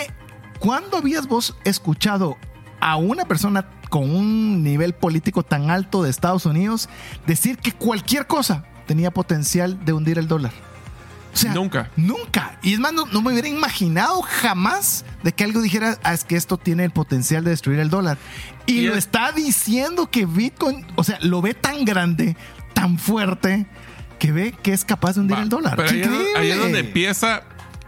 ¿cuándo habías vos escuchado a una persona con un nivel político tan alto de Estados Unidos decir que cualquier cosa tenía potencial de hundir el dólar? O sea, Nunca. Nunca. Y es más, no, no me hubiera imaginado jamás de que algo dijera, "Ah, es que esto tiene el potencial de destruir el dólar. Y, Y lo es- está diciendo que Bitcoin, o sea, lo ve tan grande, tan fuerte, que ve que es capaz de hundir Va, el dólar. Pero ¡Qué ahí es, ahí es donde empieza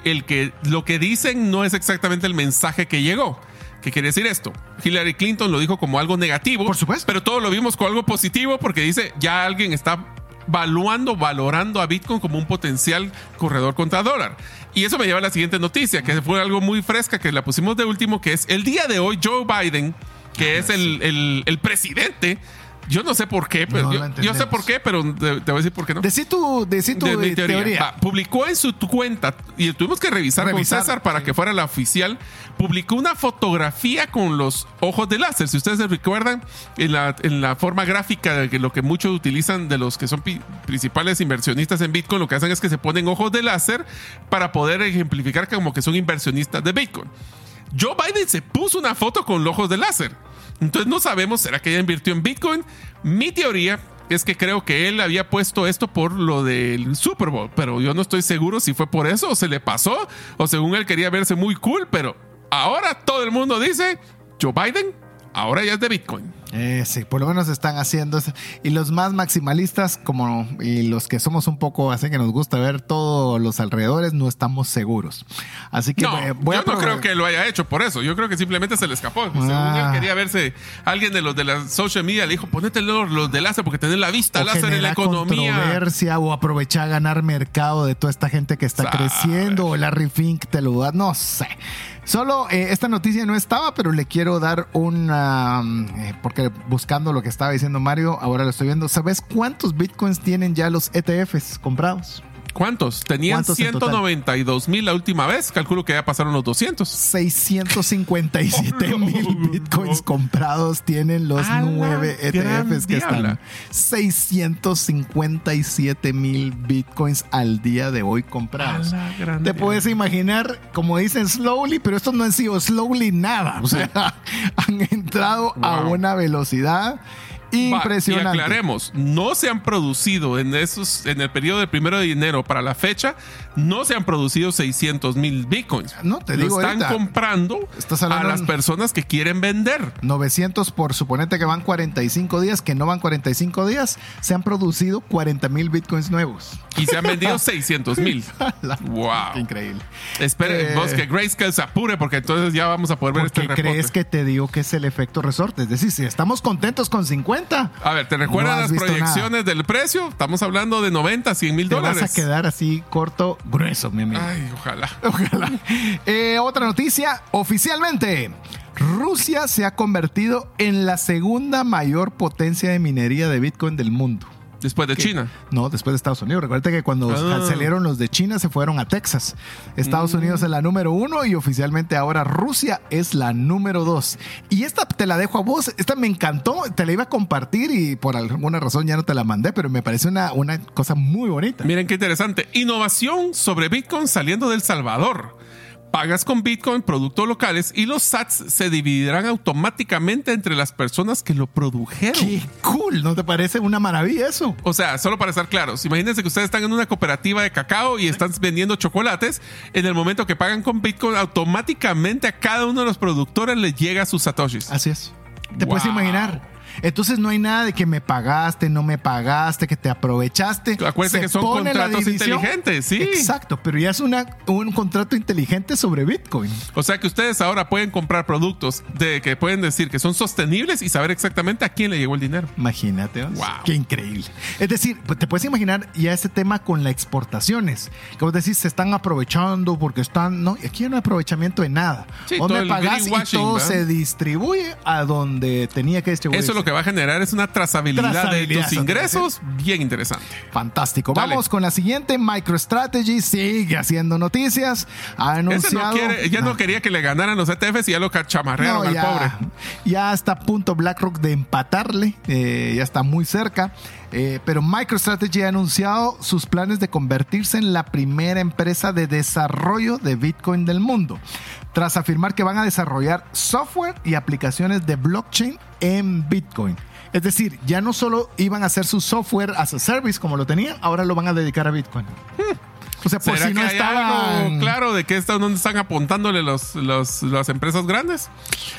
el que lo que dicen no es exactamente el mensaje que llegó. ¿Qué quiere decir esto? Hillary Clinton lo dijo como algo negativo. Por supuesto. Pero todo lo vimos como algo positivo porque dice ya alguien está valuando, valorando a Bitcoin como un potencial corredor contra dólar. Y eso me lleva a la siguiente noticia, que fue algo muy fresca que la pusimos de último, que es el día de hoy Joe Biden, que es el, el- el presidente. Yo no sé por qué, pero No yo, sé por qué, pero te, te voy a decir por qué no Decí tu, decí tu de mi teoría. teoría. Va, publicó en su cuenta, y tuvimos que revisar, Revisar, con César para sí. que fuera la oficial, publicó una fotografía con los ojos de láser. Si ustedes se recuerdan, en la, en la forma gráfica de que lo que muchos utilizan de los que son principales inversionistas en Bitcoin, lo que hacen es que se ponen ojos de láser para poder ejemplificar como que son inversionistas de Bitcoin. Joe Biden se puso una foto con ojos de láser. Entonces no sabemos, ¿será que ella invirtió en Bitcoin? Mi teoría es que creo que él había puesto esto por lo del Super Bowl, pero yo no estoy seguro si fue por eso o se le pasó o según él quería verse muy cool, pero ahora todo el mundo dice, Joe Biden ahora ya es de Bitcoin. Eh, sí, por lo menos están haciendo eso. Y los más maximalistas, como y los que somos un poco así que nos gusta ver todos los alrededores, no estamos seguros. Así que No, voy yo a no creo que lo haya hecho por eso. Yo creo que simplemente se le escapó. Según Ah. él quería verse, alguien de los de la social media le dijo, ponete los, los de láser porque tenés la vista o láser en la economía. controversia o aprovechar a ganar mercado de toda esta gente que está creciendo o Larry Fink te lo da, no sé. Solo eh, esta noticia no estaba, pero le quiero dar una eh, porque buscando lo que estaba diciendo Mario, ahora lo estoy viendo. ¿Sabes cuántos bitcoins tienen ya los ETFs comprados? ¿Cuántos? Tenían ¿Cuántos en total? 192 mil la última vez. Calculo que ya pasaron los 200. 657 mil bitcoins comprados tienen los nueve ETFs que diabla. están. 657 mil bitcoins al día de hoy comprados. Te puedes imaginar, como dicen, slowly, pero estos no han sido slowly nada. O sea, han entrado a una velocidad Va, Y impresionante. aclaremos, no se han producido en esos, en el periodo del primero de enero para la fecha, no se han producido 600 mil bitcoins. No, te Lo digo están ahorita. comprando Estás a las personas que quieren vender. 900 por suponete que van 45 días, que no van 45 días, se han producido 40 mil bitcoins nuevos. Y se han vendido 600 mil. Wow. Qué increíble. Espere, Eh, vos que Grayscale se apure porque entonces ya vamos a poder ver ¿Por este reporte. crees que te digo que es el efecto resorte? Es decir, si estamos contentos con 50, A ver, ¿te recuerdas No las proyecciones del precio? Estamos hablando de 90, 100 mil te dólares. vas a quedar así corto, grueso, mi amigo. Ay, ojalá. Ojalá. Eh, otra noticia, oficialmente. Rusia se ha convertido en la segunda mayor potencia de minería de Bitcoin del mundo. Después de. China. No, después de Estados Unidos. Recuerda que cuando Ah. salieron los de China se fueron a Texas. Estados Unidos es la número uno y oficialmente ahora Rusia es la número dos. Y esta te la dejo a vos. Esta me encantó. Te la iba a compartir y por alguna razón ya no te la mandé, pero me parece una, una cosa muy bonita. Miren qué interesante. Innovación sobre Bitcoin saliendo del Salvador. Pagas con Bitcoin productos locales y los SATs se dividirán automáticamente entre las personas que lo produjeron. Qué cool. ¿No te parece una maravilla eso? O sea, solo para estar claros, imagínense que ustedes están en una cooperativa de cacao y están vendiendo chocolates. En el momento que pagan con Bitcoin, automáticamente a cada uno de los productores les llega sus satoshis. Así es. ¿Te puedes imaginar? Entonces no hay nada de que me pagaste, no me pagaste, que te aprovechaste. Acuérdense Se que son contratos inteligentes, sí. Exacto, pero ya es una, un contrato inteligente sobre Bitcoin. O sea que ustedes ahora pueden comprar productos de que pueden decir que son sostenibles y saber exactamente a quién le llegó el dinero. Imagínate. Wow. qué increíble. Es decir, pues, te puedes imaginar ya ese tema con las exportaciones. Como decís, se están aprovechando porque están. No, aquí no hay aprovechamiento de nada. Sí, Vos me pagás y todo ¿verdad? se distribuye a donde tenía que distribuirse. Eso lo que va a generar es una trazabilidad, Trazabilidad, de tus ingresos bien interesante. Fantástico. Dale. Vamos con la siguiente. MicroStrategy sigue haciendo noticias. Ha Ese no anunciado. quiere, ya no Ah. quería que le ganaran los ETFs y ya lo chamarrearon No, al ya, pobre. ya está a punto BlackRock de empatarle, eh, ya está muy cerca. eh, pero MicroStrategy ha anunciado sus planes de convertirse en la primera empresa de desarrollo de Bitcoin del mundo, tras afirmar que van a desarrollar software y aplicaciones de blockchain en Bitcoin. Es decir, ya no solo iban a hacer su software as a service como lo tenían, ahora lo van a dedicar a Bitcoin. O sea, por ¿Será si no estaban... claro de que está, dónde están apuntándole los, los- las empresas grandes?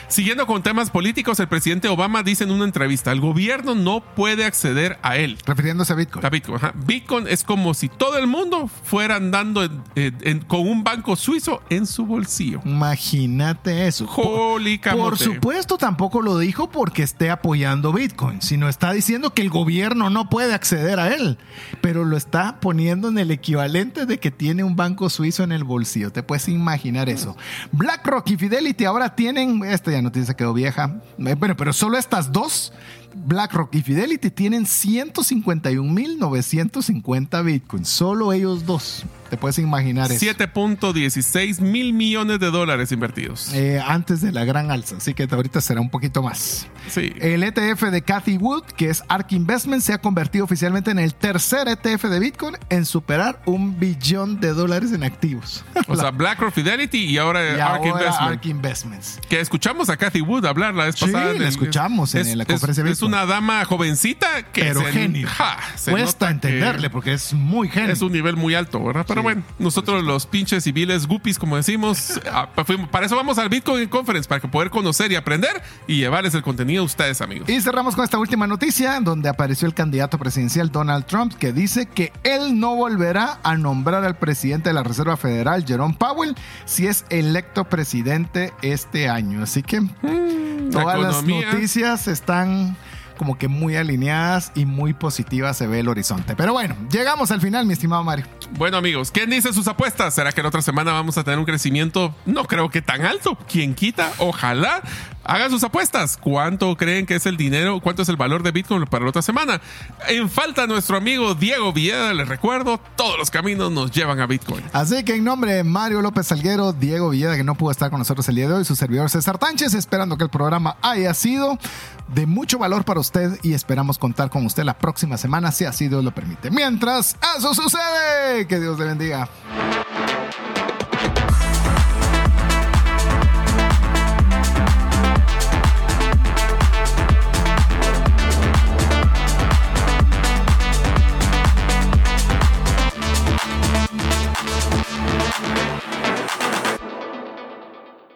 Siguiendo con temas políticos, el presidente Obama dice en una entrevista, el gobierno no puede acceder a él. Refiriéndose a Bitcoin. A Bitcoin, ajá. Bitcoin es como si todo el mundo fuera andando en- en- en- con un banco suizo en su bolsillo. Imagínate eso. Holy Por camote. supuesto, tampoco lo dijo porque esté apoyando Bitcoin, sino está diciendo que el gobierno no puede acceder a él, pero lo está poniendo en el equivalente de que tiene un banco suizo en el bolsillo. Te puedes imaginar eso. BlackRock y Fidelity ahora tienen, esta ya noticia se quedó vieja, eh, bueno, pero solo estas dos, BlackRock y Fidelity tienen 151.950 Bitcoins, solo ellos dos. Te puedes imaginar eso. 7.16 mil millones de dólares invertidos. Eh, antes de la gran alza, así que ahorita será un poquito más. Sí. El ETF de Cathy Wood, que es ARK Investment, se ha convertido oficialmente en el tercer ETF de Bitcoin en superar un billón de dólares en activos. O sea, BlackRock Fidelity y ahora y Ark ahora Investment. ARK Investments. Que escuchamos a Kathy Wood hablar la vez Sí, pasada. la escuchamos en la conferencia Es Bitcoin. una dama jovencita que Pero se, genio. ja, se Cuesta entenderle porque es muy genio. Es un nivel muy alto, ¿verdad? Pero Bueno, nosotros los pinches civiles guppies, como decimos, ah, fuimos- para eso vamos al Bitcoin Conference, para que poder conocer y aprender y llevarles el contenido a ustedes, amigos. Y cerramos con esta última noticia, donde apareció el candidato presidencial Donald Trump, que dice que él no volverá a nombrar al presidente de la Reserva Federal, Jerome Powell, si es electo presidente este año. Así que todas las noticias están como que muy alineadas y muy positivas se ve el horizonte. Pero bueno, llegamos al final, mi estimado Mario. Bueno, amigos, ¿quién dice sus apuestas? ¿Será que la otra semana vamos a tener un crecimiento? No creo que tan alto. ¿Quién quita? Ojalá. Hagan sus apuestas. ¿Cuánto creen que es el dinero? ¿Cuánto es el valor de Bitcoin para la otra semana? En falta nuestro amigo Diego Villeda, les recuerdo, todos los caminos nos llevan a Bitcoin. Así que en nombre de Mario López Salguero, Diego Villeda, que no pudo estar con nosotros el día de hoy, su servidor César Tánchez, esperando que el programa haya sido de mucho valor para usted y esperamos contar con usted la próxima semana, si así Dios lo permite. Mientras eso sucede, que Dios le bendiga.